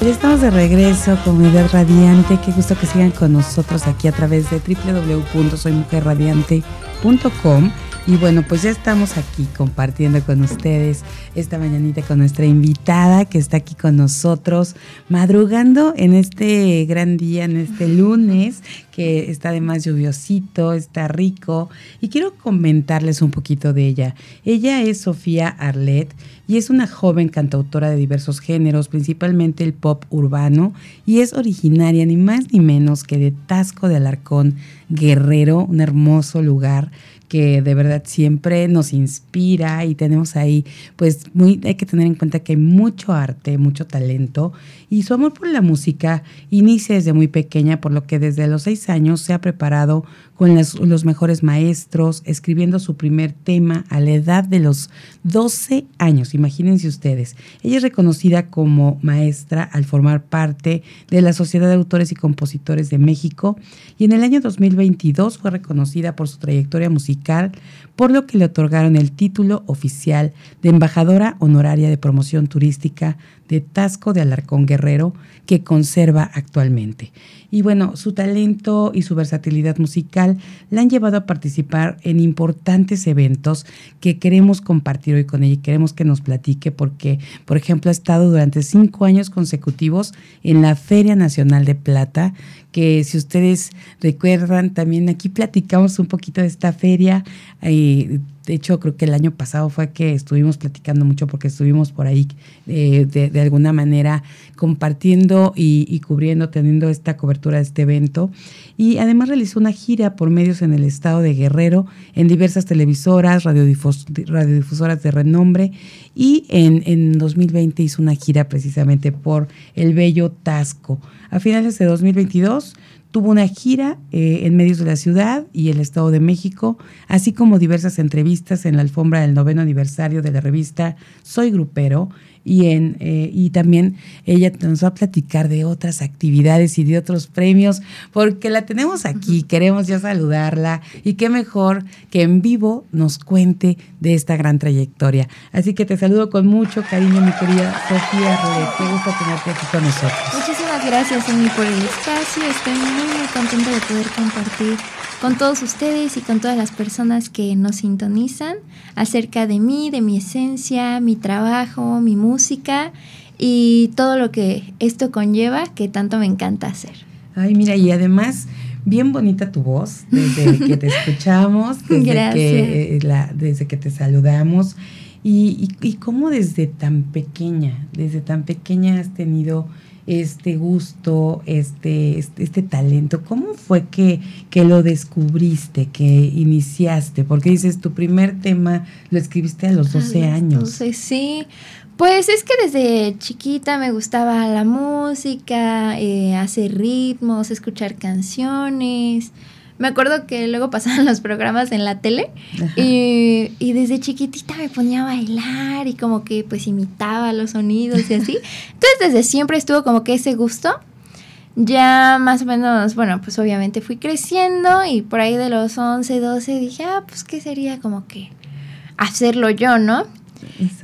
Estamos de regreso con Idea Radiante. Qué gusto que sigan con nosotros aquí a través de www.soymujerradiante.com. Y bueno, pues ya estamos aquí compartiendo con ustedes esta mañanita con nuestra invitada que está aquí con nosotros, madrugando en este gran día, en este lunes, que está además lluviosito, está rico. Y quiero comentarles un poquito de ella. Ella es Sofía Arlet y es una joven cantautora de diversos géneros, principalmente el pop urbano, y es originaria ni más ni menos que de Tasco de Alarcón, Guerrero, un hermoso lugar que de verdad siempre nos inspira y tenemos ahí, pues hay que tener en cuenta que hay mucho arte, mucho talento y su amor por la música inicia desde muy pequeña, por lo que desde los seis años se ha preparado con los mejores maestros, escribiendo su primer tema a la edad de los 12 años, imagínense ustedes. Ella es reconocida como maestra al formar parte de la Sociedad de Autores y Compositores de México y en el año 2022 fue reconocida por su trayectoria musical, por lo que le otorgaron el título oficial de embajadora honoraria de promoción turística de Tasco de Alarcón Guerrero que conserva actualmente. Y bueno, su talento y su versatilidad musical la han llevado a participar en importantes eventos que queremos compartir hoy con ella y queremos que nos platique porque, por ejemplo, ha estado durante cinco años consecutivos en la Feria Nacional de Plata, que si ustedes recuerdan, también aquí platicamos un poquito de esta feria. Eh, de hecho, creo que el año pasado fue que estuvimos platicando mucho porque estuvimos por ahí eh, de, alguna manera compartiendo y, cubriendo, teniendo esta cobertura de este evento. Y además realizó una gira por medios en el estado de Guerrero, en diversas televisoras, radiodifusoras de renombre. Y en, en 2020 hizo una gira precisamente por el bello Tasco. A finales de 2022 Tuvo una gira eh, en medios de la ciudad y el Estado de México, así como diversas entrevistas en la alfombra del noveno aniversario de la revista Soy Grupero, y, en, eh, y también ella nos va a platicar de otras actividades y de otros premios, porque la tenemos aquí, queremos ya saludarla y qué mejor que en vivo nos cuente de esta gran trayectoria. Así que te saludo con mucho cariño, mi querida Sofía Rolet. Qué gusto tenerte aquí con nosotros. Muchísimas gracias, Emi, por el espacio. Estoy muy, muy contenta de poder compartir con todos ustedes y con todas las personas que nos sintonizan acerca de mí, de mi esencia, mi trabajo, mi música y todo lo que esto conlleva que tanto me encanta hacer. Ay, mira, y además bien bonita tu voz desde que te escuchamos, desde, Que, eh, la, desde que te saludamos. Y, y, y cómo desde tan pequeña, desde tan pequeña has tenido este gusto, este, este, este, talento? ¿Cómo fue que, que lo descubriste, que iniciaste? Porque dices, tu primer tema lo escribiste a los 12 años. Entonces, sí. Pues es que desde chiquita me gustaba la música, eh, hacer ritmos, escuchar canciones me acuerdo que luego pasaban los programas en la tele y, y, desde chiquitita me ponía a bailar y como que pues imitaba los sonidos y así. Entonces desde siempre estuvo como que ese gusto. Ya más o menos, bueno, pues obviamente fui creciendo y por ahí de los 11, 12 dije, ah, pues qué sería como que hacerlo yo, ¿no?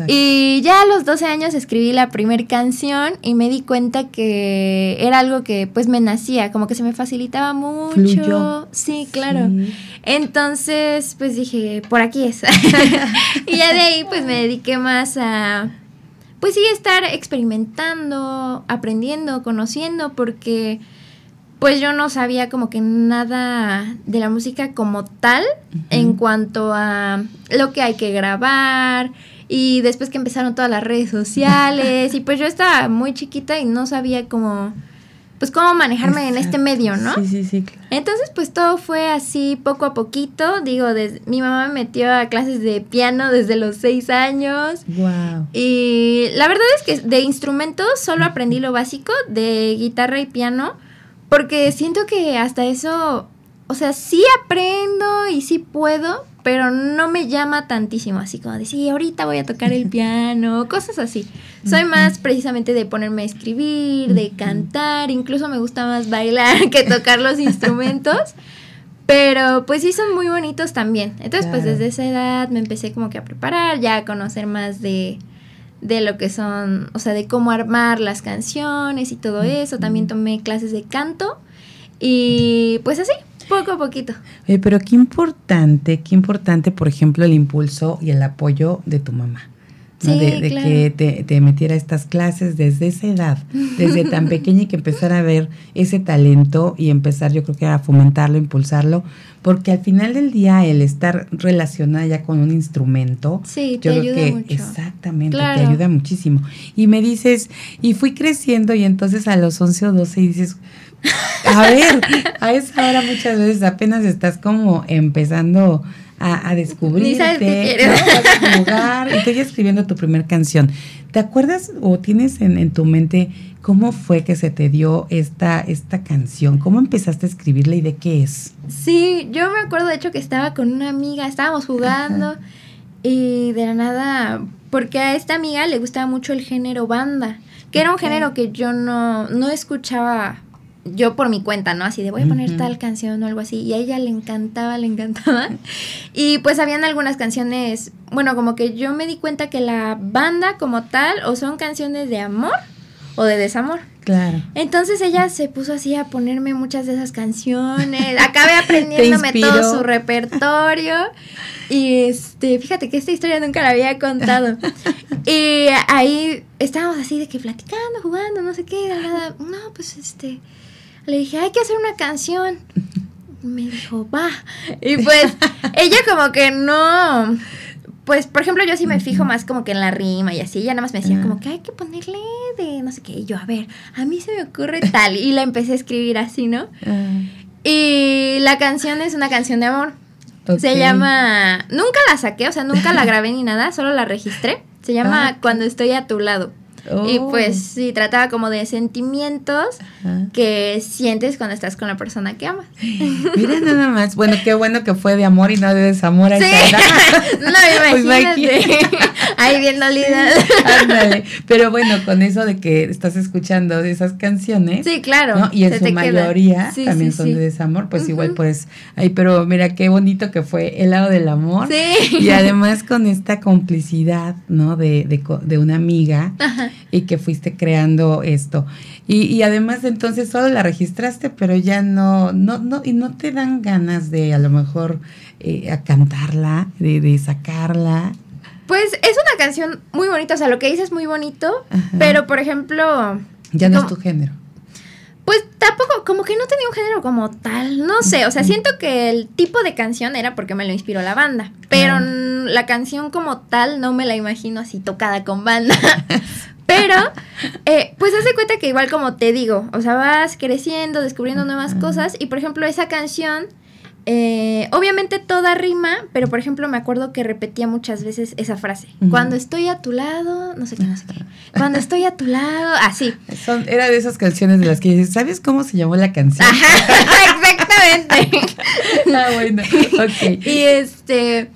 Y ya a los 12 años escribí la primera canción y me di cuenta que era algo que pues me nacía, como que se me facilitaba mucho. Sí, claro. Entonces pues dije, por aquí es. y ya de ahí pues me dediqué más a pues sí estar experimentando, aprendiendo, conociendo, porque pues yo no sabía como que nada de la música como tal en cuanto a lo que hay que grabar, y después que empezaron todas las redes sociales y pues yo estaba muy chiquita y no sabía cómo pues cómo manejarme en este medio, ¿no? Sí, sí, sí. Claro. Entonces, pues todo fue así poco a poquito. Digo, des- mi mamá me metió a clases de piano desde los seis años. Wow. Y la verdad es que de instrumentos solo aprendí lo básico de guitarra y piano, porque siento que hasta eso, o sea, sí aprendo y sí puedo, pero no me llama tantísimo, así como de, sí, ahorita voy a tocar el piano, cosas así. Soy más precisamente de ponerme a escribir, de cantar, incluso me gusta más bailar que tocar los instrumentos. Pero pues sí son muy bonitos también. Entonces pues desde esa edad me empecé como que a preparar, ya a conocer más de, de lo que son, o sea, de cómo armar las canciones y todo eso. También tomé clases de canto y pues así, poco a poquito. Oye, pero qué importante, qué importante, por ejemplo, el impulso y el apoyo de tu mamá. ¿no? Sí, de, de claro. que te, te metiera a estas clases desde esa edad, desde tan pequeña y que empezara a ver ese talento y empezar yo creo que a fomentarlo, impulsarlo, porque al final del día el estar relacionada ya con un instrumento, Sí, te yo creo ayuda que mucho. exactamente, Claro. te ayuda muchísimo. Y me dices, y fui creciendo y entonces a los 11 o 12 dices, a ver, a esa hora muchas veces apenas estás como empezando a, a descubrirte. ¿no? Vas a jugar y estoy escribiendo tu primer canción. ¿Te acuerdas o tienes en, en tu mente cómo fue que se te dio esta, esta canción? ¿Cómo empezaste a escribirla y de qué es? Sí, yo me acuerdo de hecho que estaba con una amiga, estábamos jugando y de la nada, porque a esta amiga le gustaba mucho el género banda, que era un género que yo no, no escuchaba yo por mi cuenta, ¿no? Así de voy a poner tal canción o algo así. Y a ella le encantaba, le encantaba. Y pues habían algunas canciones, bueno, como que yo me di cuenta que la banda como tal o son canciones de amor o de desamor. Claro. Entonces ella se puso así a ponerme muchas de esas canciones. Acabé aprendiéndome todo su repertorio. Y este, fíjate que esta historia nunca la había contado. Y ahí estábamos así de que platicando, jugando, no sé qué, nada. No, pues este. Le dije, hay que hacer una canción. Me dijo, va. Y pues ella como que no. Pues, por ejemplo, yo sí me fijo más como que en la rima y así. Ella nada más me decía como que hay que ponerle de no sé qué. Y yo, a ver, a mí se me ocurre tal. Y la empecé a escribir así, ¿no? Ah, Y la canción es una canción de amor. Se llama. Nunca la saqué, o sea, nunca la grabé ni nada, solo la registré. Se llama Ah. Cuando estoy a tu lado. Y Oh. pues sí, trataba como de sentimientos Ajá. que sientes cuando estás con la persona que amas. Mira nada más. Bueno, qué bueno que fue de amor y no de desamor a Sí, esa edad. no, Pues, imagínate. Ahí bien dolida. Ándale. Pero bueno, con eso de que estás escuchando esas canciones. Sí, claro. ¿no? Y en su mayoría Sí, también sí, son de desamor, pues igual pues ahí, pero mira qué bonito que fue el lado del amor. Sí. Y además con esta complicidad, ¿no? De, de, de una amiga Ajá. Y que fuiste creando esto. Y, y además entonces solo la registraste, pero ya no, no, no, y no te dan ganas de a lo mejor eh, a cantarla, de, de sacarla. Pues es una canción muy bonita, o sea, lo que dices es muy bonito, Ajá. pero por ejemplo, Ya no es tu género. pues tampoco, como que no tenía un género como tal, no sé, o sea, siento que el tipo de canción era porque me lo inspiró la banda, pero la canción como tal no me la imagino así tocada con banda. Pero, eh, pues haz de cuenta que igual como te digo, o sea, vas creciendo, descubriendo nuevas cosas y por ejemplo esa canción, eh, obviamente toda rima, pero por ejemplo me acuerdo que repetía muchas veces esa frase. Cuando estoy a tu lado, no sé qué, no sé qué. Cuando estoy a tu lado, así. Son, era de esas canciones de las que dices, ¿sabes cómo se llamó la canción? Ajá, exactamente. Ah, bueno, ok. Y este,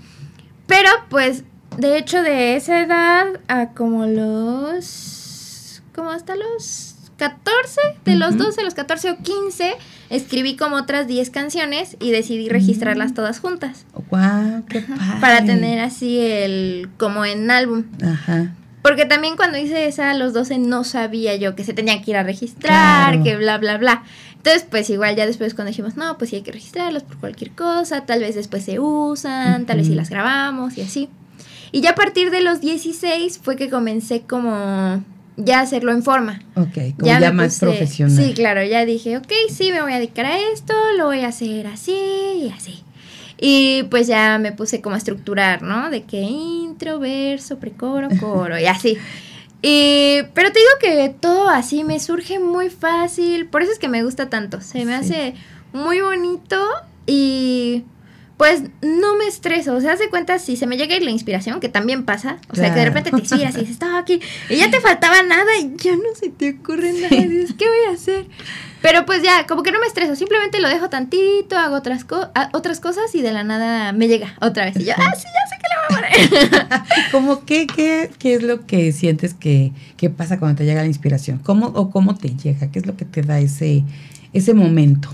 pero pues, de hecho, de esa edad a como los, como hasta los 14, de los Ujú. 12, los 14 o 15, escribí como otras 10 canciones y decidí registrarlas todas juntas. Guau, qué padre. Para tener así el, como en álbum. Ajá. Porque también cuando hice esa a los 12 no sabía yo que se tenía que ir a registrar, Claro. que bla, bla, bla. Entonces, pues igual ya después cuando dijimos, no, pues sí hay que registrarlos por cualquier cosa, tal vez después se usan, tal vez sí Ujú. las grabamos y así. Y ya a partir de los 16 fue que comencé como ya a hacerlo en forma. Ok, como ya, más puse- profesional. Sí, claro, ya dije, ok, sí, me voy a dedicar a esto, lo voy a hacer así y así. Y pues ya me puse como a estructurar, ¿no? De que intro, verso, precoro, coro y así. Y, pero te digo que todo así me surge muy fácil, por eso es que me gusta tanto, se me hace muy bonito y pues no me estreso. O sea, hace cuenta si se me llega la inspiración, que también pasa. O sea, que de repente te inspiras y dices, estaba aquí y ya te faltaba nada y ya no se te ocurre nada. Y dices, ¿qué voy a hacer? Pero pues ya, como que no me estreso. Simplemente lo dejo tantito, hago otras, otras cosas y de la nada me llega otra vez. Y yo, ah, sí, ya sé que le voy a poner. ¿Cómo qué, qué, qué es lo que sientes que, que pasa cuando te llega la inspiración? ¿Cómo o cómo te llega? ¿Qué es lo que te da ese, ese momento?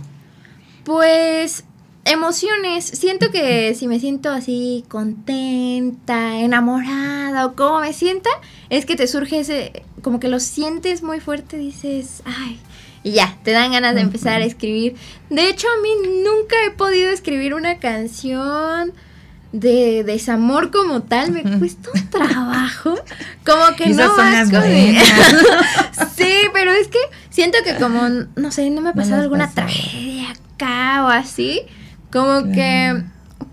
Pues emociones. Siento que si me siento así contenta, enamorada o como me sienta, es que te surge ese, como que lo sientes muy fuerte, dices, ay, y ya, te dan ganas de empezar a escribir. De hecho, a mí nunca he podido escribir una canción de desamor como tal, me cuesta un trabajo. Como que no vasco Sí, pero es que siento que como, no sé, no me ha pasado alguna tragedia acá o así. Como que,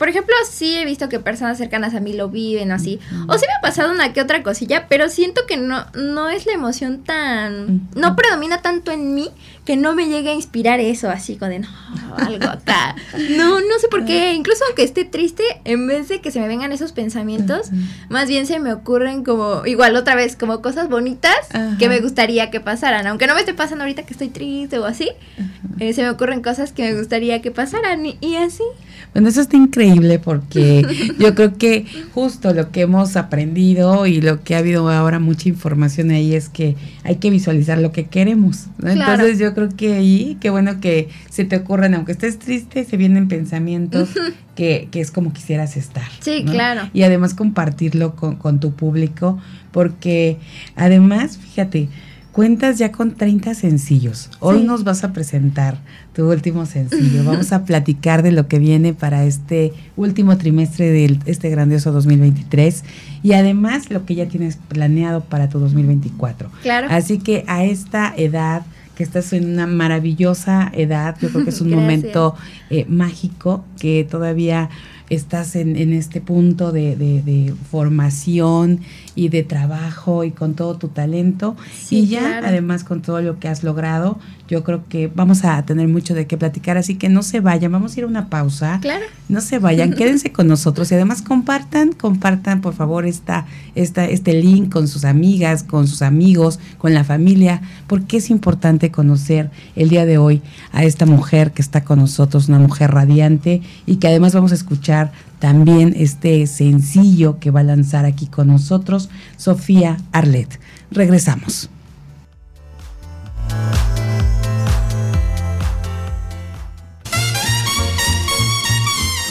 por ejemplo, sí he visto que personas cercanas a mí lo viven así. O sí me ha pasado una que otra cosilla, pero siento que no, no es la emoción tan... No predomina tanto en mí que no me llegue a inspirar eso, así como de, no, algo acá. No, no sé por qué. Incluso aunque esté triste, en vez de que se me vengan esos pensamientos, más bien se me ocurren como, igual otra vez, como cosas bonitas que me gustaría que pasaran. Aunque no me esté pasando ahorita que estoy triste o así, eh, se me ocurren cosas que me gustaría que pasaran y, así. Bueno, eso está increíble porque yo creo que justo lo que hemos aprendido y lo que ha habido ahora mucha información ahí es que hay que visualizar lo que queremos. Entonces yo creo que ahí, qué bueno que se te ocurren, aunque estés triste, se vienen pensamientos que, que, es como quisieras estar. Sí, claro. Y además compartirlo con, con tu público, porque además, fíjate, cuentas ya con 30 sencillos. Hoy nos vas a presentar tu último sencillo. Vamos a platicar de lo que viene para este último trimestre de este grandioso 2023 y además lo que ya tienes planeado para tu 2024. Claro. Así que a esta edad que estás en una maravillosa edad, yo creo que es un momento eh, mágico que todavía estás en, en este punto de, de, formación y de trabajo y con todo tu talento y ya además con todo lo que has logrado, yo creo que vamos a tener mucho de qué platicar, así que no se vayan, vamos a ir a una pausa. Claro. No se vayan, quédense con nosotros y además compartan, compartan por favor esta, esta, este link con sus amigas, con sus amigos, con la familia, porque es importante conocer el día de hoy a esta mujer que está con nosotros, una mujer radiante y que además vamos a escuchar también este sencillo que va a lanzar aquí con nosotros, Sofía Arlet. Regresamos.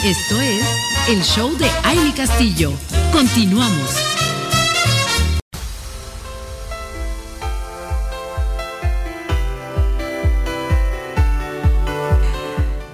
Esto es el show de Aile Castillo. Continuamos.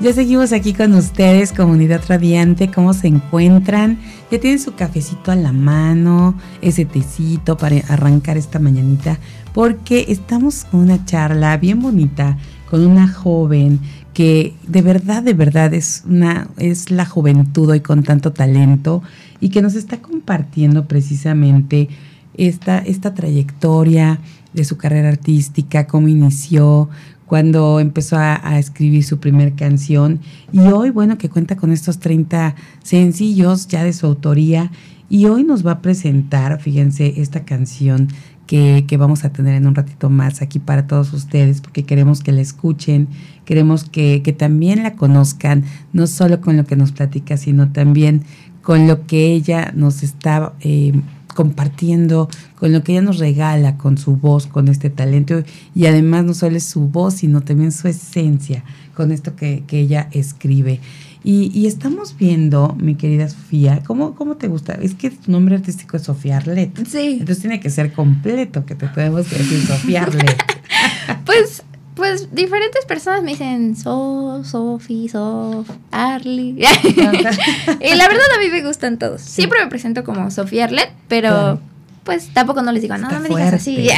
Ya seguimos aquí con ustedes, comunidad radiante, ¿cómo se encuentran? Ya tienen su cafecito a la mano, ese tecito para arrancar esta mañanita, porque estamos con una charla bien bonita con una joven que de verdad, de verdad es, una, es la juventud hoy con tanto talento y que nos está compartiendo precisamente esta, esta trayectoria de su carrera artística, cómo inició, cuando empezó a, escribir su primer canción. Y hoy, bueno, que cuenta con estos 30 sencillos ya de su autoría. Y hoy nos va a presentar, fíjense, esta canción que, vamos a tener en un ratito más aquí para todos ustedes, porque queremos que la escuchen, queremos que, también la conozcan, no solo con lo que nos platica, sino también con lo que ella nos está eh, compartiendo, con lo que ella nos regala, con su voz, con este talento, y además no solo es su voz, sino también su esencia, con esto que, que ella escribe. Y, estamos viendo, mi querida Sofía, ¿cómo, ¿cómo te gusta? Es que tu nombre artístico es Sofía Arlet. Sí. Entonces tiene que ser completo, que te podemos decir Sofía Arlet. pues, pues diferentes personas me dicen So, Sofi, Sof, Arly. y la verdad a mí me gustan todos. Siempre me presento como Sofía Arlet, pero... pues tampoco no les digo, no, no me digas así.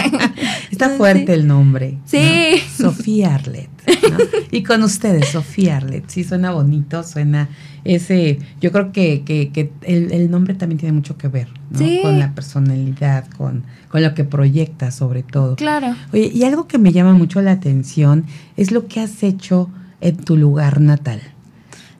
Está fuerte el nombre. Sí. Sofía Arlet. y con ustedes, Sofía Arlet, sí suena bonito, suena ese, yo creo que, que, el, nombre también tiene mucho que ver, ¿no? Con la personalidad, con, con lo que proyecta sobre todo. Claro. Oye, y algo que me llama mucho la atención es lo que has hecho en tu lugar natal.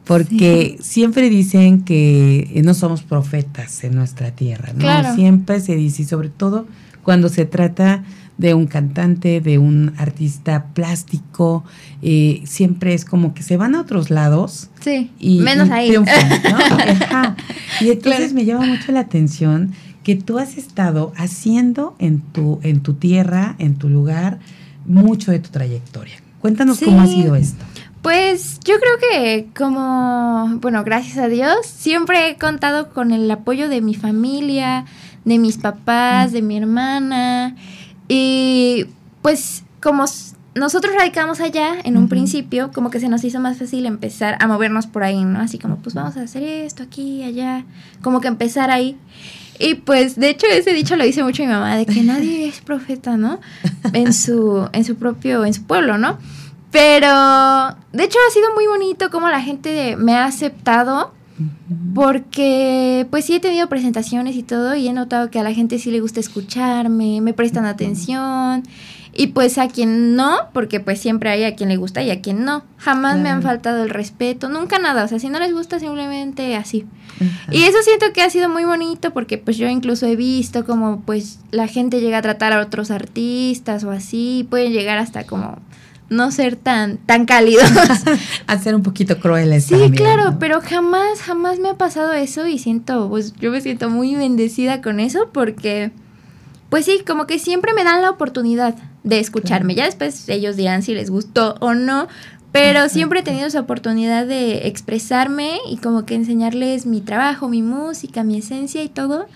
Porque siempre dicen que no somos profetas en nuestra tierra, ¿no? Siempre se dice, y sobre todo cuando se trata de un cantante, de un artista plástico, eh, siempre es como que se van a otros lados. Sí, y, menos ahí. Y entonces me llama mucho la atención que tú has estado haciendo en tu, en tu tierra, en tu lugar, mucho de tu trayectoria. Cuéntanos cómo ha sido esto. Pues yo creo que como, bueno, gracias a Dios, siempre he contado con el apoyo de mi familia, de mis papás, de mi hermana. Y pues como nosotros radicamos allá en un principio, como que se nos hizo más fácil empezar a movernos por ahí, ¿no? Así como, pues vamos a hacer esto aquí, allá, como que empezar ahí. Y pues, de hecho, ese dicho lo dice mucho mi mamá, de que nadie es profeta, ¿no? En su, en su propio, en su pueblo, ¿no? Pero, de hecho, ha sido muy bonito como la gente me ha aceptado porque pues sí he tenido presentaciones y todo y he notado que a la gente sí le gusta escucharme, me prestan atención y pues a quien no, porque pues siempre hay a quien le gusta y a quien no. Jamás me han faltado el respeto, nunca nada, o sea, si no les gusta simplemente así. Y eso siento que ha sido muy bonito porque pues yo incluso he visto como pues la gente llega a tratar a otros artistas o así, pueden llegar hasta como no ser tan, tan cálidos. a ser un poquito crueles. Sí, claro, pero jamás, jamás me ha pasado eso y siento, pues yo me siento muy bendecida con eso porque, pues sí, como que siempre me dan la oportunidad de escucharme. Ya después ellos dirán si les gustó o no, pero siempre he tenido esa oportunidad de expresarme y como que enseñarles mi trabajo, mi música, mi esencia y todo.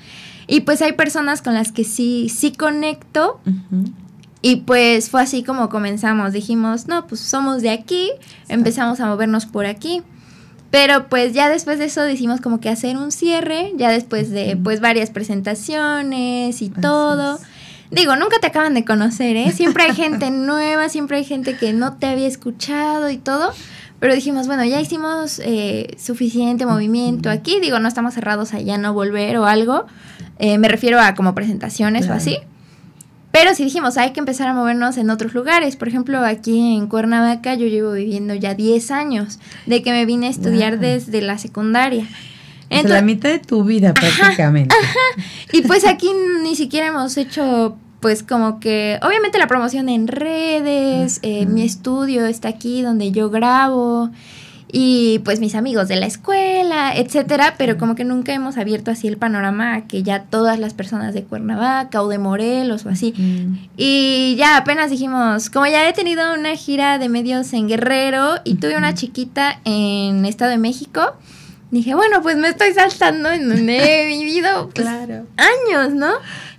Y pues hay personas con las que sí, sí conecto. Y pues fue así como comenzamos. Dijimos, no, pues somos de aquí, empezamos a movernos por aquí. Pero pues ya después de eso decimos como que hacer un cierre, ya después de pues varias presentaciones y todo. Digo, nunca te acaban de conocer, ¿eh? Siempre hay gente nueva, siempre hay gente que no te había escuchado y todo. Pero dijimos, bueno, ya hicimos eh, suficiente movimiento aquí. Digo, no estamos cerrados a ya no volver o algo. Eh, me refiero a como presentaciones o así. Pero si dijimos, hay que empezar a movernos en otros lugares. Por ejemplo, aquí en Cuernavaca yo llevo viviendo ya 10 años, de que me vine a estudiar desde la secundaria. Entonces, la mitad de tu vida prácticamente. Y pues aquí ni siquiera hemos hecho pues como que, obviamente la promoción en redes, eh, mi estudio está aquí donde yo grabo y pues mis amigos de la escuela, etcétera, pero como que nunca hemos abierto así el panorama a que ya todas las personas de Cuernavaca o de Morelos o así. Y ya apenas dijimos, como ya he tenido una gira de medios en Guerrero y tuve una chiquita en Estado de México, dije, bueno, pues me estoy saltando en donde he vivido pues, años, ¿no?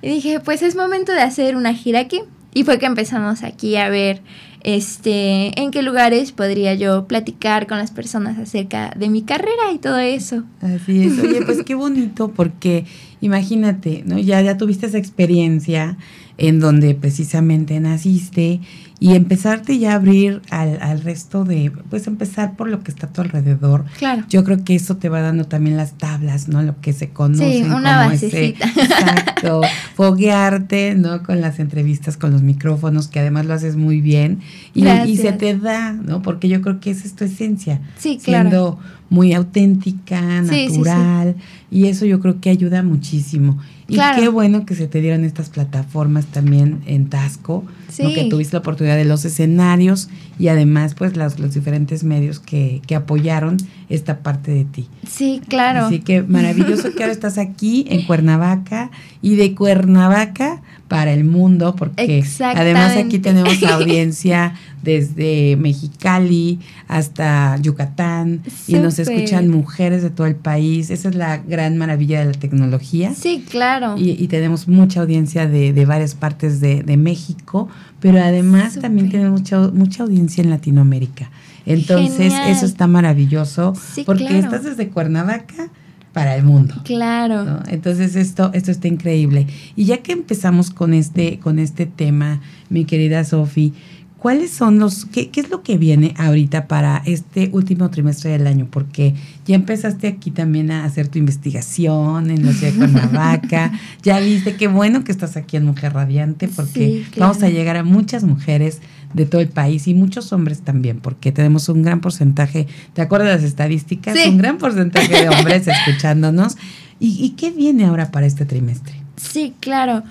Y dije, pues es momento de hacer una gira aquí. Y fue que empezamos aquí a ver este, en qué lugares podría yo platicar con las personas acerca de mi carrera y todo eso. Así es. Oye, pues qué bonito porque imagínate, ¿no? Ya ya tuviste esa experiencia en donde precisamente naciste y empezarte ya a abrir al, al, resto de, pues empezar por lo que está a tu alrededor. Claro. Yo creo que eso te va dando también las tablas, ¿no? Lo que se conoce. Sí, una basecita. exacto. foguearte, ¿no? Con las entrevistas, con los micrófonos, que además lo haces muy bien. Y, y se te da, ¿no? Porque yo creo que esa es tu esencia. Sí, claro. Siendo muy auténtica, natural. y eso yo creo que ayuda muchísimo. Y qué bueno que se te dieron estas plataformas también en Tasco, que tuviste la oportunidad de los escenarios y además pues los, los diferentes medios que, que, apoyaron esta parte de ti. Sí, claro. Así que maravilloso que ahora estás aquí en Cuernavaca y de Cuernavaca para el mundo, porque además aquí tenemos audiencia desde Mexicali hasta Yucatán y nos escuchan mujeres de todo el país. Esa es la gran maravilla de la tecnología. Sí, claro. Y, tenemos mucha audiencia de, de varias partes de, de, México, pero además también tenemos mucha, mucha audiencia en Latinoamérica. Entonces, eso está maravilloso porque estás desde Cuernavaca para el mundo. Claro. Entonces esto, esto está increíble. Y ya que empezamos con este, con este tema, mi querida Sofi, ¿cuáles son los, qué, qué, es lo que viene ahorita para este último trimestre del año? Porque ya empezaste aquí también a hacer tu investigación en la ciudad de Cuernavaca, ya viste qué bueno que estás aquí en Mujer Radiante, porque vamos a llegar a muchas mujeres de todo el país y muchos hombres también, porque tenemos un gran porcentaje, ¿te acuerdas de las estadísticas? Un gran porcentaje de hombres escuchándonos. ¿Y, ¿Y qué viene ahora para este trimestre? Sí, claro.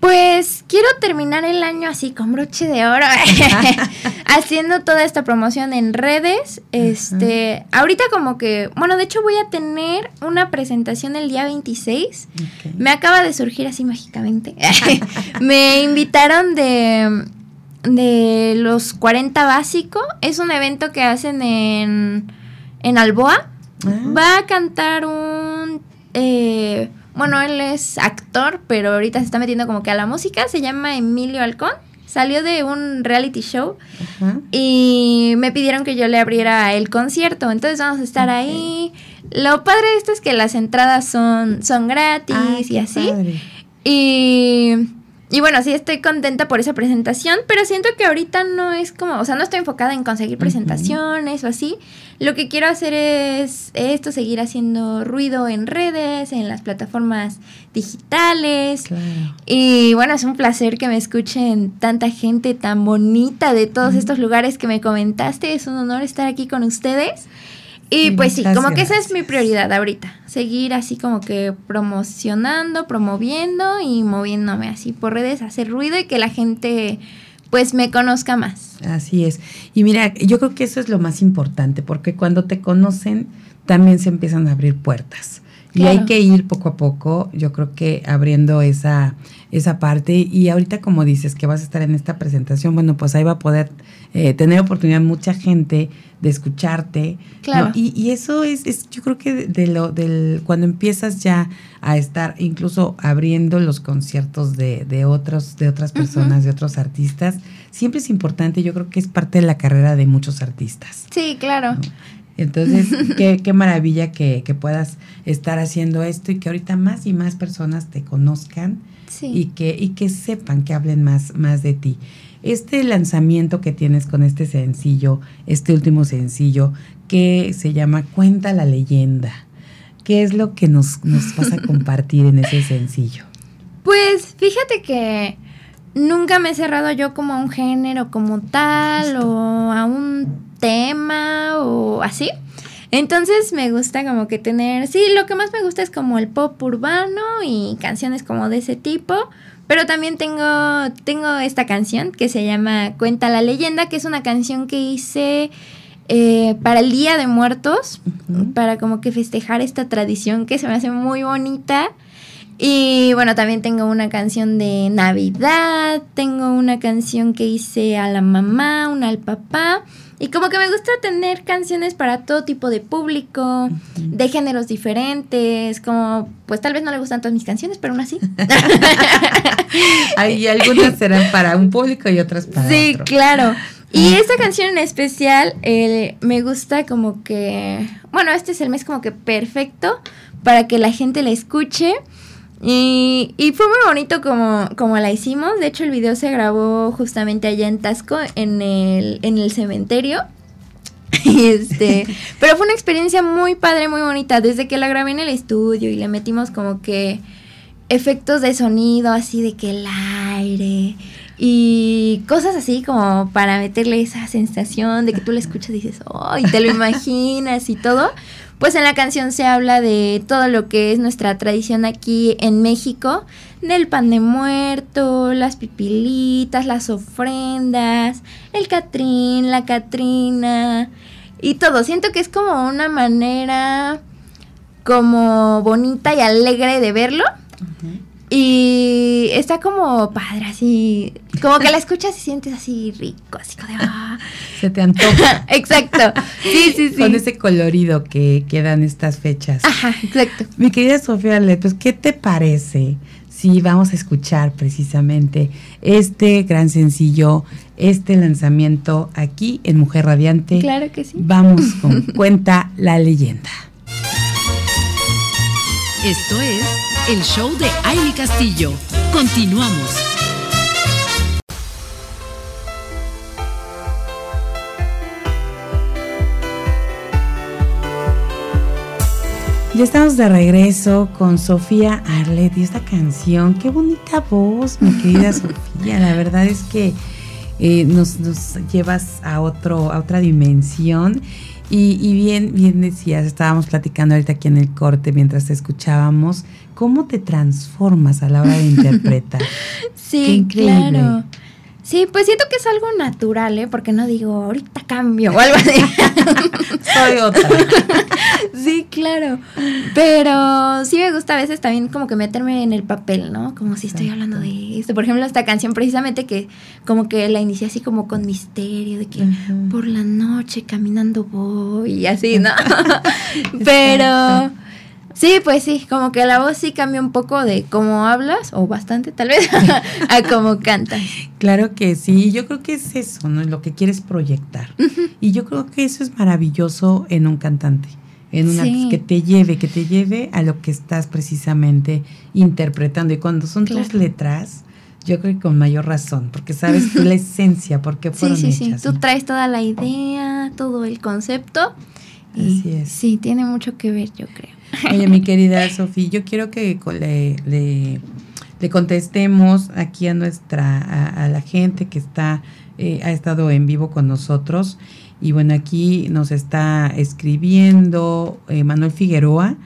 Pues quiero terminar el año así con broche de oro, haciendo toda esta promoción en redes. Este, ahorita como que, bueno, de hecho voy a tener una presentación el día 26. Me acaba de surgir así mágicamente. Me invitaron de de los 40 básico. Es un evento que hacen en en Alboa. Ah. Va a cantar un eh, bueno, él es actor, pero ahorita se está metiendo como que a la música. Se llama Emilio Halcón. Salió de un reality show y me pidieron que yo le abriera el concierto. Entonces vamos a estar ahí. Lo padre de esto es que las entradas son, son gratis y así. Y y bueno, sí estoy contenta por esa presentación, pero siento que ahorita no es como, o sea, no estoy enfocada en conseguir presentaciones o así. Lo que quiero hacer es esto, seguir haciendo ruido en redes, en las plataformas digitales. Y bueno, es un placer que me escuchen tanta gente tan bonita de todos estos lugares que me comentaste. Es un honor estar aquí con ustedes. Y pues sí, como que esa es mi prioridad ahorita, seguir así como que promocionando, promoviendo y moviéndome así por redes, hacer ruido y que la gente pues me conozca más. Así es. Y mira, yo creo que eso es lo más importante, porque cuando te conocen también se empiezan a abrir puertas. Y hay que ir poco a poco, yo creo que abriendo esa, esa parte. Y ahorita como dices que vas a estar en esta presentación, bueno, pues ahí va a poder eh, tener oportunidad mucha gente de escucharte. Claro. Y, y, eso es, es, yo creo que de, lo, del, cuando empiezas ya a estar incluso abriendo los conciertos de, de, otros, de otras personas, de otros artistas, siempre es importante, yo creo que es parte de la carrera de muchos artistas. Sí, claro. Entonces, qué, qué maravilla que, que, puedas estar haciendo esto y que ahorita más y más personas te conozcan y, que, y que sepan, que hablen más, más de ti. Este lanzamiento que tienes con este sencillo, este último sencillo, que se llama Cuenta la leyenda, ¿qué es lo que nos, nos vas a compartir en ese sencillo? Pues fíjate que nunca me he cerrado yo como a un género como tal o a un tema o así. Entonces me gusta como que tener, sí, lo que más me gusta es como el pop urbano y canciones como de ese tipo, pero también tengo, tengo esta canción que se llama Cuenta la leyenda, que es una canción que hice eh, para el Día de Muertos, para como que festejar esta tradición que se me hace muy bonita. Y bueno, también tengo una canción de Navidad, tengo una canción que hice a la mamá, una al papá. Y como que me gusta tener canciones para todo tipo de público, de géneros diferentes, como pues tal vez no le gustan todas mis canciones, pero aún así. Hay algunas serán para un público y otras para Sí, claro. Y esta canción en especial eh, me gusta como que, bueno, este es el mes como que perfecto para que la gente la escuche. Y, y, fue muy bonito como, como la hicimos. De hecho, el video se grabó justamente allá en Tasco, en el, en el cementerio. este, pero fue una experiencia muy padre, muy bonita. Desde que la grabé en el estudio y le metimos como que efectos de sonido, así de que el aire y cosas así como para meterle esa sensación de que tú la escuchas y dices, oh, y te lo imaginas y todo pues en la canción se habla de todo lo que es nuestra tradición aquí en México, del pan de muerto, las pipilitas, las ofrendas, el Catrín, la Catrina y todo. Siento que es como una manera como bonita y alegre de verlo. Y está como padre, así. Como que la escuchas y sientes así rico, así como de. Ah. Se te antoja. exacto. Sí, sí, sí. Con ese colorido que quedan estas fechas. Ajá, exacto. Mi querida Sofía pues, ¿qué te parece si vamos a escuchar precisamente este gran sencillo, este lanzamiento aquí en Mujer Radiante? Claro que sí. Vamos con Cuenta la leyenda. Esto es el show de Aile Castillo. Continuamos. Ya estamos de regreso con Sofía Arlet y esta canción. Qué bonita voz, mi querida Sofía. La verdad es que eh, nos, nos, llevas a, otro, a otra dimensión. Y, bien, bien decías, estábamos platicando ahorita aquí en el corte mientras te escuchábamos, cómo te transformas a la hora de interpretar. sí, claro. Sí, pues siento que es algo natural, ¿eh? Porque no digo, ahorita cambio o algo así. Soy otra. sí, claro. Pero sí me gusta a veces también como que meterme en el papel, ¿no? Como si estoy hablando de esto. Por ejemplo, esta canción precisamente que como que la inicié así como con misterio, de que por la noche caminando voy y así, ¿no? Pero... Sí, pues sí, como que la voz sí cambia un poco de cómo hablas, o bastante tal vez, a cómo cantas. Claro que sí, yo creo que es eso, ¿no? Lo que quieres proyectar. Y yo creo que eso es maravilloso en un cantante, en una que te lleve, que te lleve a lo que estás precisamente interpretando. Y cuando son tus letras, yo creo que con mayor razón, porque sabes la esencia, porque fueron sí, sí, Sí, tú traes toda la idea, todo el concepto. Así es. Sí, tiene mucho que ver, yo creo. Oye, mi querida Sofía, yo quiero que le, le, contestemos aquí a nuestra, a, la gente que está, eh, ha estado en vivo con nosotros. Y bueno, aquí nos está escribiendo eh, Manuel Figueroa,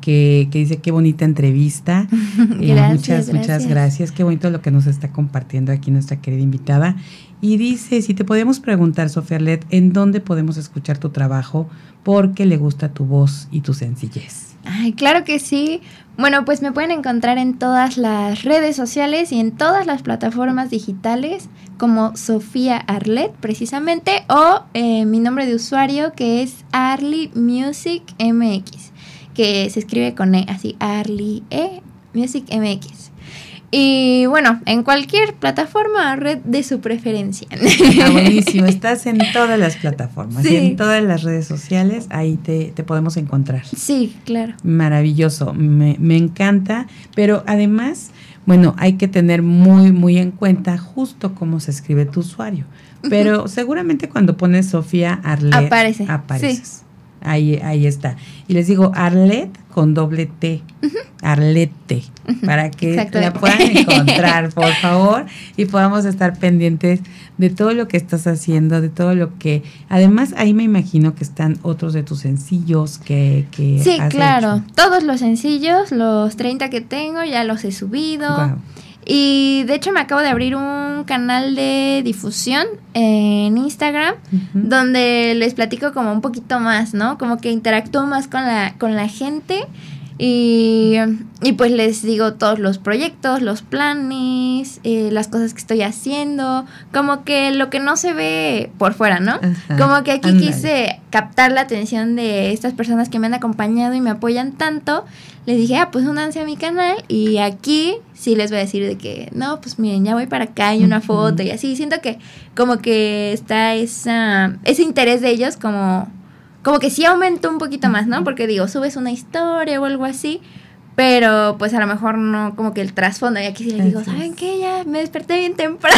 que, que, dice qué bonita entrevista. Eh, muchas, muchas gracias. Qué bonito lo que nos está compartiendo aquí nuestra querida invitada. Y dice, si te podemos preguntar, Sofía Arlet, ¿en dónde podemos escuchar tu trabajo? Porque le gusta tu voz y tu sencillez. Ay, claro que sí. Bueno, pues me pueden encontrar en todas las redes sociales y en todas las plataformas digitales como Sofía Arlet precisamente o eh, mi nombre de usuario que es Arly Music MX, que se escribe con E, así Arly E Music MX. Y bueno, en cualquier plataforma, red de su preferencia. Ah, buenísimo. Estás en todas las plataformas, sí. en todas las redes sociales, ahí te, podemos encontrar. Sí, claro. Maravilloso, me, me encanta, pero además, bueno, hay que tener muy, muy en cuenta justo cómo se escribe tu usuario. Pero seguramente cuando pones Sofía Arlet, Aparece. apareces. Ahí, ahí está. Y les digo, Arlet con doble T, Arlete, para que la puedan encontrar, por favor, y podamos estar pendientes de todo lo que estás haciendo, de todo lo que... Además, ahí me imagino que están otros de tus sencillos que... que sí, claro, todos los sencillos, los 30 que tengo, ya los he subido. Y de hecho me acabo de abrir un canal de difusión en Instagram donde les platico como un poquito más, ¿no? Como que interactúo más con la, con la gente y, y, pues les digo todos los proyectos, los planes, eh, las cosas que estoy haciendo, como que lo que no se ve por fuera, ¿no? como que aquí quise captar la atención de estas personas que me han acompañado y me apoyan tanto. Les dije, ah, pues únanse a mi canal y aquí sí les voy a decir de que, no, pues miren, ya voy para acá y una foto y así. Siento que como que está esa, ese interés de ellos como como que sí aumentó un poquito más, ¿no? Porque digo, subes una historia o algo así, pero pues a lo mejor no como que el trasfondo. Y aquí sí les digo, ¿saben qué? Ya me desperté bien temprano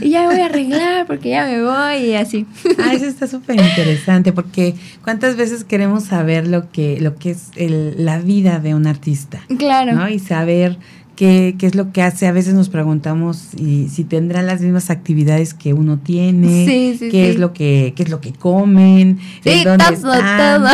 y ya me voy a arreglar porque ya me voy y así. Ah, eso está súper interesante porque cuántas veces queremos saber lo que, lo que es el, la vida de un artista. Claro. ¿no? Y saber qué, qué es lo que hace. A veces nos preguntamos y, si tendrán las mismas actividades que uno tiene, qué es lo que qué es lo que comen, sí, dónde todo, Todo.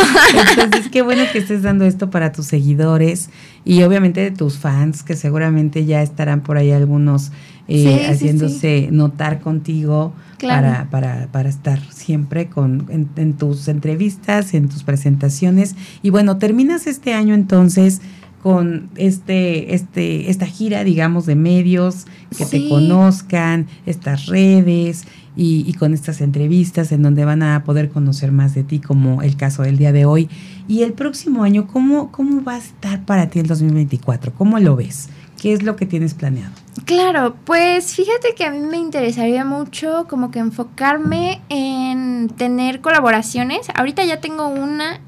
Entonces, qué bueno que estés dando esto para tus seguidores y obviamente de tus fans, que seguramente ya estarán por ahí algunos eh, haciéndose notar contigo para, para, para estar siempre con, en, en tus entrevistas, en tus presentaciones. Y bueno, terminas este año entonces con este, este, esta gira, digamos, de medios que te conozcan, estas redes y, y, con estas entrevistas en donde van a poder conocer más de ti, como el caso del día de hoy. Y el próximo año, ¿cómo, cómo va a estar para ti el 2024? ¿Cómo lo ves? ¿Qué es lo que tienes planeado? Claro, pues fíjate que a mí me interesaría mucho como que enfocarme en tener colaboraciones. Ahorita ya tengo una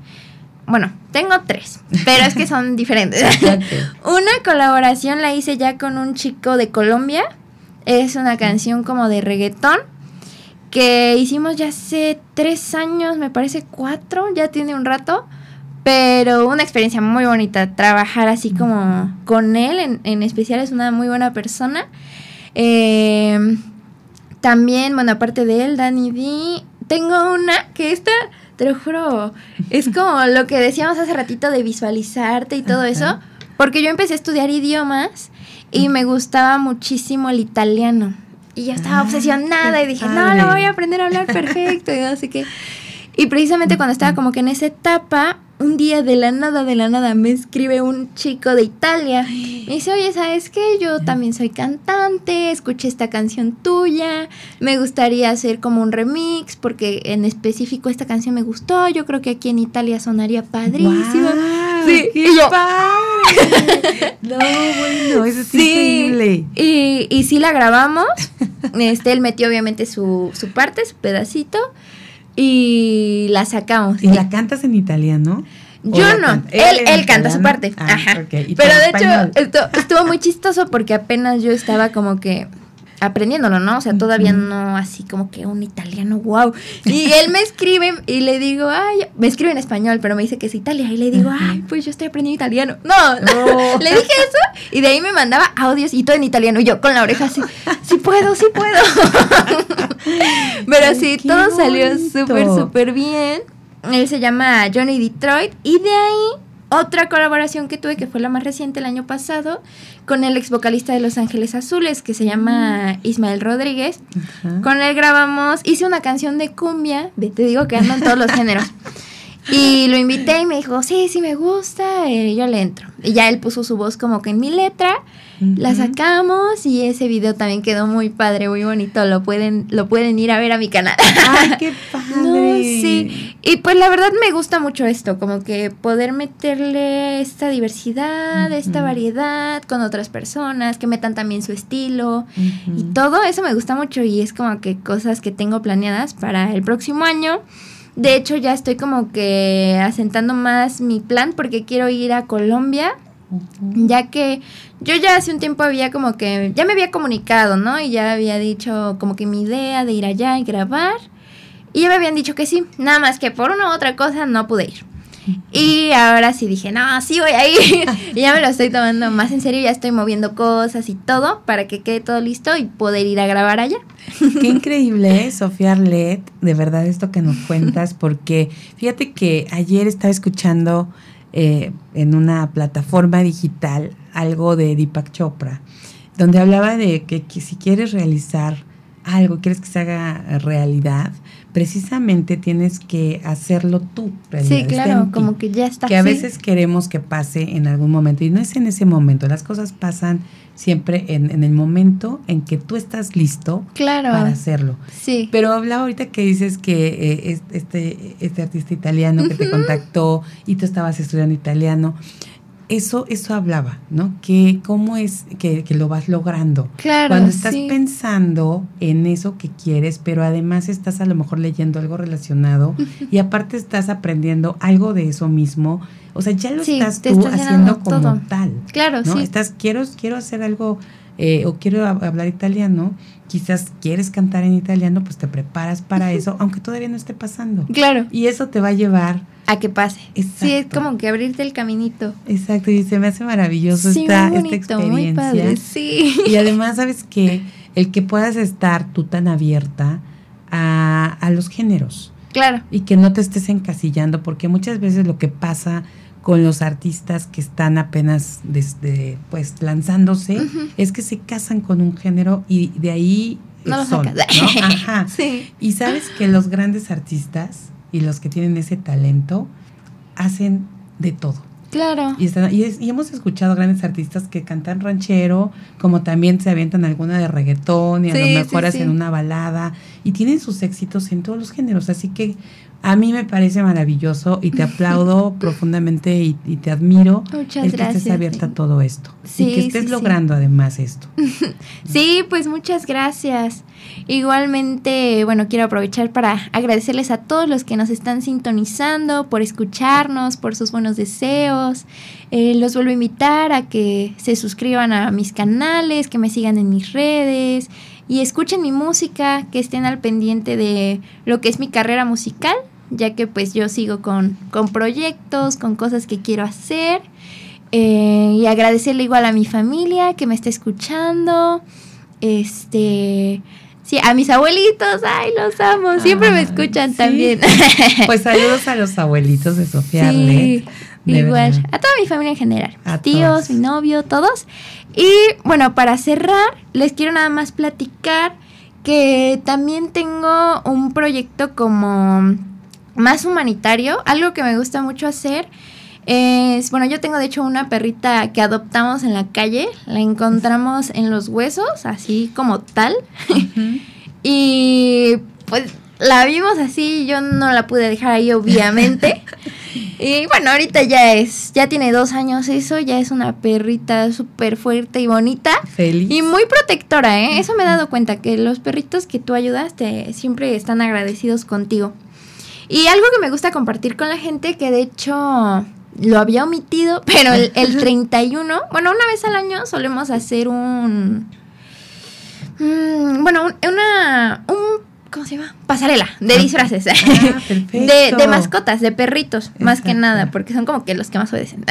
bueno, tengo tres, pero es que son diferentes. Una colaboración la hice ya con un chico de Colombia. Es una canción como de reggaetón que hicimos ya hace tres años, me parece cuatro, ya tiene un rato. Pero una experiencia muy bonita, trabajar así como con él, en, en especial es una muy buena persona. Eh, también, bueno, aparte de él, Danny D, tengo una que esta, te lo juro, es como lo que decíamos hace ratito de visualizarte y todo eso, porque yo empecé a estudiar idiomas y me gustaba muchísimo el italiano. Y yo estaba Ah, obsesionada y dije, no, lo voy a aprender a hablar perfecto. Y así que. Y precisamente cuando estaba como que en esa etapa, un día de la nada, de la nada, me escribe un chico de Italia. Me dice, oye, ¿sabes qué? Yo también soy cantante, escuché esta canción tuya, me gustaría hacer como un remix, porque en específico esta canción me gustó, yo creo que aquí en Italia sonaría padrísimo. Sí, ¡Qué y yo- padre! no, bueno, eso es Sí, increíble. Y, y sí la grabamos. Este, él metió obviamente su, su parte, su pedacito. Y la sacamos. ¿Y la cantas en italiano? ¿O Yo no, canta- él, él canta su parte. Ah, Ajá. Pero de hecho, español. esto- estuvo muy chistoso porque apenas yo estaba como que aprendiéndolo, ¿no? O sea, todavía no así como que un italiano, wow. Y él me escribe y le digo, ay, me escribe en español, pero me dice que es Italia. Y le digo, ay, pues yo estoy aprendiendo italiano. No, Oh. le dije eso y de ahí me mandaba audios y todo en italiano. Y yo con la oreja así, sí puedo, sí puedo. pero sí, qué todo salió súper, súper bien. Él se llama Johnny Detroit. Y de ahí, otra colaboración que tuve, que fue la más reciente el año pasado, con el ex vocalista de Los Ángeles Azules, que se llama Ismael Rodríguez. Ajá. Con él grabamos, hice una canción de cumbia, te digo que ando en todos los géneros. Y lo invité y me dijo, sí, sí me gusta, eh, yo le entro. Y ya él puso su voz como que en mi letra, la sacamos y ese video también quedó muy padre, muy bonito. Lo pueden, lo pueden ir a ver a mi canal. ¡Ay, qué padre! No, sí. Y pues la verdad me gusta mucho esto, como que poder meterle esta diversidad, esta variedad con otras personas, que metan también su estilo. Y todo eso me gusta mucho y es como que cosas que tengo planeadas para el próximo año. De hecho, ya estoy como que asentando más mi plan porque quiero ir a Colombia, ya que yo ya hace un tiempo había como que, ya me había comunicado, ¿no? Y ya había dicho como que mi idea de ir allá y grabar. Y ya me habían dicho que sí, nada más que por una u otra cosa no pude ir. Y ahora sí dije, no, sí voy a ir. y ya me lo estoy tomando más en serio, ya estoy moviendo cosas y todo para que quede todo listo y poder ir a grabar allá. Qué increíble, ¿eh? Sofía Arlet, de verdad esto que nos cuentas, porque fíjate que ayer estaba escuchando eh, en una plataforma digital algo de Deepak Chopra, donde hablaba de que, que si quieres realizar algo, quieres que se haga realidad, precisamente tienes que hacerlo tú. Sí, claro, como que ya está. que a sí. veces queremos que pase en algún momento y no es en ese momento, las cosas pasan siempre en, en el momento en que tú estás listo Claro. para hacerlo. Sí. Pero habla ahorita que dices que eh, es- este, este artista italiano que te contactó y tú estabas estudiando italiano, eso, eso hablaba, ¿no? Que cómo es que, que lo vas logrando. Claro. Cuando estás sí. pensando en eso que quieres, pero además estás a lo mejor leyendo algo relacionado y aparte estás aprendiendo algo de eso mismo, o sea, ya lo Sí, estás tú estás haciendo como todo. tal. Claro, ¿no? sí. Estás, quiero, quiero hacer algo eh, o quiero hab- hablar italiano, quizás quieres cantar en italiano, pues te preparas para eso, aunque todavía no esté pasando. Claro. Y eso te va a llevar, A que pase. Sí, es Exacto. como que abrirte el caminito. exacto, y se me hace maravilloso sí, esta, muy esta bonito, muy experiencia. padre. Sí. Y además, ¿sabes qué? El que puedas estar tú tan abierta a, a los géneros Claro. y que no te estés encasillando, porque muchas veces lo que pasa con los artistas que están apenas desde, pues lanzándose es que se casan con un género y de ahí No son. ¿no? Ajá. Sí. Y sabes que los grandes artistas y los que tienen ese talento hacen de todo. Claro. Y, están- y es- y hemos escuchado grandes artistas que cantan ranchero, como también se avientan alguna de reggaetón y a Sí, lo sí, mejor hacen sí. una balada y tienen sus éxitos en todos los géneros. Así que a mí me parece maravilloso y te aplaudo profundamente y, y te admiro Muchas el que gracias. estés abierta a todo esto Sí, y que estés sí, sí. logrando además esto. Sí, pues muchas gracias. Igualmente, bueno, quiero aprovechar para agradecerles a todos los que nos están sintonizando, por escucharnos, por sus buenos deseos. Eh, los vuelvo a invitar a que se suscriban a mis canales, que me sigan en mis redes y escuchen mi música, que estén al pendiente de lo que es mi carrera musical. Ya que pues yo sigo con, con proyectos, con cosas que quiero hacer. Eh, y agradecerle igual a mi familia que me está escuchando. Este, sí, a mis abuelitos, ay, los amo, siempre me escuchan también. Pues saludos a los abuelitos de Sofía sí, Igual, a toda mi familia en general, a tíos, mi novio, todos. Y bueno, para cerrar, les quiero nada más platicar que también tengo un proyecto como más humanitario, algo que me gusta mucho hacer es, bueno, yo tengo de hecho una perrita que adoptamos en la calle, la encontramos en los huesos, así como tal. y pues la vimos así, yo no la pude dejar ahí obviamente. y bueno, ahorita ya es, ya tiene dos años eso, ya es una perrita súper fuerte y bonita. Feliz. Y muy protectora, ¿eh? Eso me he dado cuenta, que los perritos que tú ayudaste siempre están agradecidos contigo. Y algo que me gusta compartir con la gente, que de hecho lo había omitido, pero el, el 31, bueno, una vez al año solemos hacer un... Mm, bueno, una... Un, ¿Cómo se llama? Pasarela de disfraces. Ah, de, de, mascotas, de perritos, más que nada, porque son como que los que más obedecen.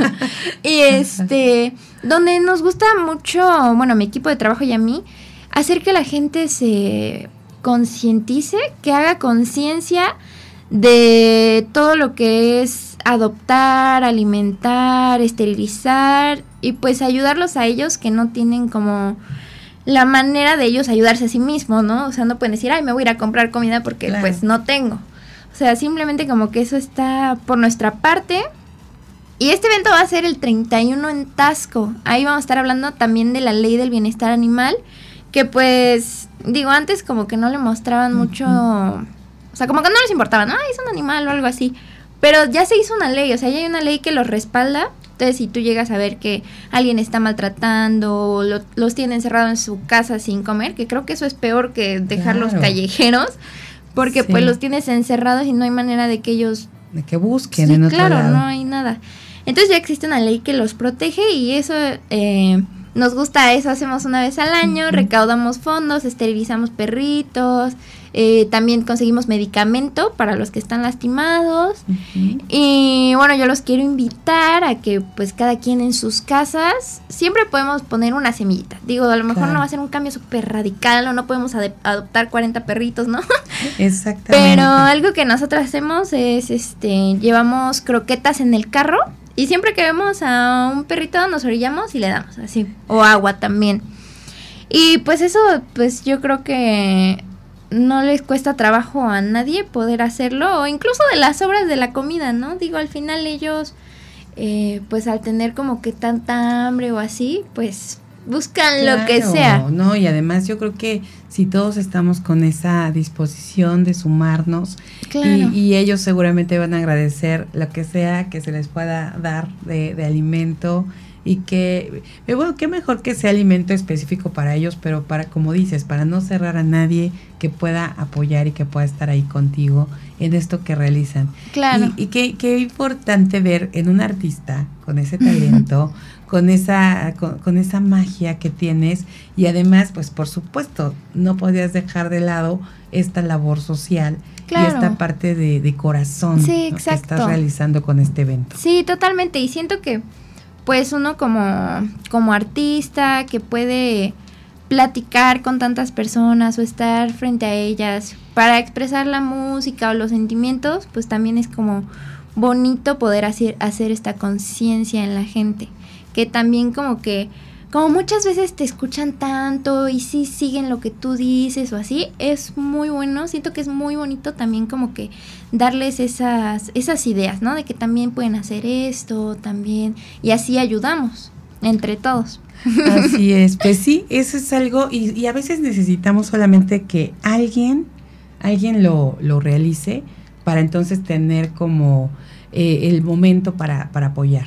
y este, donde nos gusta mucho, bueno, mi equipo de trabajo y a mí, hacer que la gente se concientice, que haga conciencia de todo lo que es adoptar, alimentar, esterilizar y pues ayudarlos a ellos que no tienen como la manera de ellos ayudarse a sí mismos, ¿no? O sea, no pueden decir, ay, me voy a ir a comprar comida porque pues no tengo. O sea, simplemente como que eso está por nuestra parte. Y este evento va a ser el 31 en Tasco. Ahí vamos a estar hablando también de la ley del bienestar animal, que pues, digo, antes como que no le mostraban mucho o sea, como que no les importaba, ¿no? es un animal o algo así. Pero ya se hizo una ley, o sea, ya hay una ley que los respalda. Entonces, si tú llegas a ver que alguien está maltratando o los tiene encerrados en su casa sin comer, que creo que eso es peor que dejarlos callejeros, porque pues los tienes encerrados y no hay manera de que ellos... De que busquen en otro claro, no hay nada. Entonces ya existe una ley que los protege y eso... Eh, nos gusta eso, hacemos una vez al año, recaudamos fondos, esterilizamos perritos, eh, también conseguimos medicamento para los que están lastimados. Y bueno, yo los quiero invitar a que pues cada quien en sus casas siempre podemos poner una semillita. Digo, a lo mejor no va a ser un cambio súper radical o no podemos adoptar 40 perritos, ¿no? Exactamente. Pero algo que nosotros hacemos es, este, llevamos croquetas en el carro y siempre que vemos a un perrito nos orillamos y le damos así. O agua también. Y pues eso, pues yo creo que no les cuesta trabajo a nadie poder hacerlo, o incluso de las obras de la comida, ¿no? Digo, al final ellos, eh, pues al tener como que tanta hambre o así, pues buscan lo que sea. No, y además yo creo que si todos estamos con esa disposición de sumarnos y, ellos seguramente van a agradecer lo que sea que se les pueda dar de, de alimento y que, eh, bueno, qué mejor que sea alimento específico para ellos, pero para, como dices, para no cerrar a nadie que pueda apoyar y que pueda estar ahí contigo en esto que realizan. Claro. Y, qué, qué, importante ver en un artista con ese talento, con esa, con, esa magia que tienes y además, pues por supuesto, no podías dejar de lado esta labor social. Y esta parte de, corazón que estás realizando con este evento. Sí, totalmente. Y siento que pues uno como, como artista que puede platicar con tantas personas o estar frente a ellas para expresar la música o los sentimientos, pues también es como bonito poder hacer, hacer esta conciencia en la gente, que también como que como muchas veces te escuchan tanto y sí siguen lo que tú dices o así, es muy bueno, siento que es muy bonito también como que darles esas, esas ideas, ¿no? De que también pueden hacer esto, también, y así ayudamos entre todos. Así es, pues sí, eso es algo, y, a veces necesitamos solamente que alguien, alguien lo, lo realice para entonces tener como eh, el momento para, para apoyar.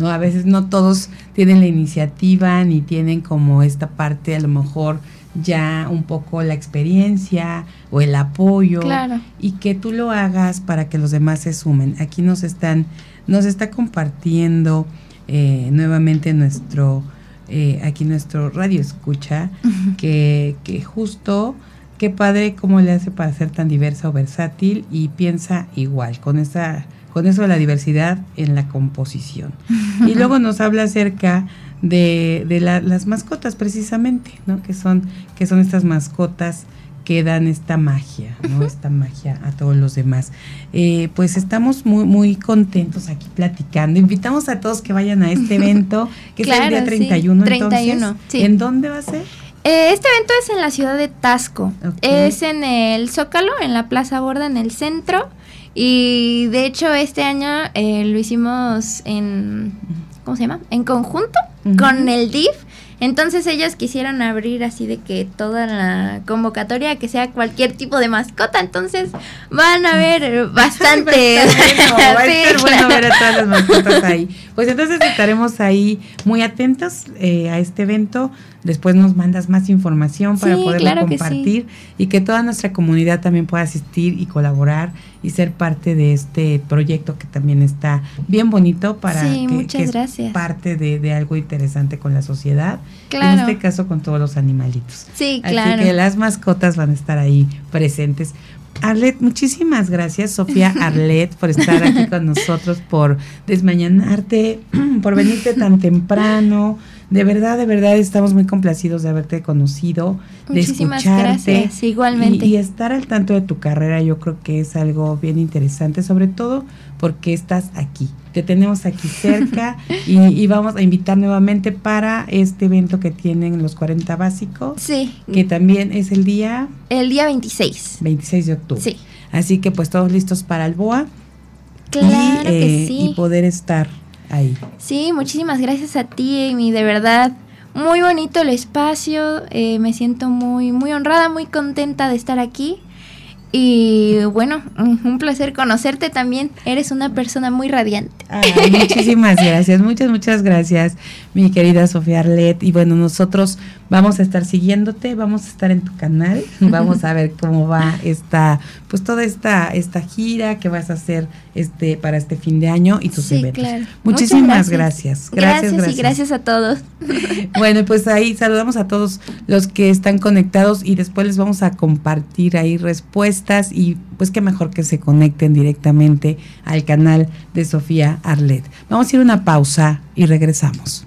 ¿No? A veces no todos tienen la iniciativa ni tienen como esta parte a lo mejor ya un poco la experiencia o el apoyo y que tú lo hagas para que los demás se sumen. Aquí nos están, nos está compartiendo eh, nuevamente nuestro, eh, aquí nuestro radio escucha, que, que justo qué padre cómo le hace para ser tan diversa o versátil y piensa igual, con esa con eso de la diversidad en la composición. Y luego nos habla acerca de, de las mascotas precisamente, ¿no? Que son, que son estas mascotas que dan esta magia, ¿no? Esta magia a todos los demás. Eh, pues estamos muy, muy contentos aquí platicando. Invitamos a todos que vayan a este evento, que es el día 31. 31, ¿En dónde va a ser? Eh, este evento es en la ciudad de Tasco. Es en el Zócalo, en la Plaza Borda, en el centro. Y de hecho este año eh, lo hicimos en, ¿cómo se llama? En conjunto con el DIF. Entonces ellos quisieron abrir así de que toda la convocatoria que sea cualquier tipo de mascota. Entonces van a ver bastante. Va a bueno ver a todas las mascotas ahí. Pues entonces estaremos ahí muy atentos eh, a este evento. Después nos mandas más información para poderlo compartir y que toda nuestra comunidad también pueda asistir y colaborar y ser parte de este proyecto que también está bien bonito para que, Es parte de, algo interesante con la sociedad. En este caso con todos los animalitos. Sí, claro. Así que las mascotas van a estar ahí presentes. Arlet, muchísimas gracias, Sofía Arlet, por estar aquí con nosotros, por desmañanarte, por venirte tan temprano. De verdad, de verdad, estamos muy complacidos de haberte conocido, de escucharte. Gracias, igualmente. Y, estar al tanto de tu carrera, yo creo que es algo bien interesante, sobre todo porque estás aquí. Te tenemos aquí cerca y, vamos a invitar nuevamente para este evento que tienen los 40 básicos. Sí. Que también es el día. El día 26. 26 de octubre. Sí. Así que pues todos listos para el BOA. Claro que eh, sí. Y poder estar ahí. Sí, muchísimas gracias a ti, Amy, de verdad. Muy bonito el espacio, eh, me siento muy, muy honrada, muy contenta de estar aquí. Y bueno, un placer conocerte también. Eres una persona muy radiante. muchísimas gracias, muchas, muchas gracias, mi querida Sofía Arlet. Y bueno, nosotros vamos a estar siguiéndote, vamos a estar en tu canal, vamos a ver cómo va esta, pues toda esta, esta gira que vas a hacer este para este fin de año y tus sí, eventos. Claro. Muchísimas gracias. Gracias, gracias. y gracias a todos. Bueno, pues ahí saludamos a todos los que están conectados y después les vamos a compartir ahí respuestas y pues qué mejor que se conecten directamente al canal de Sofía Arlet. Vamos a ir a una pausa y regresamos.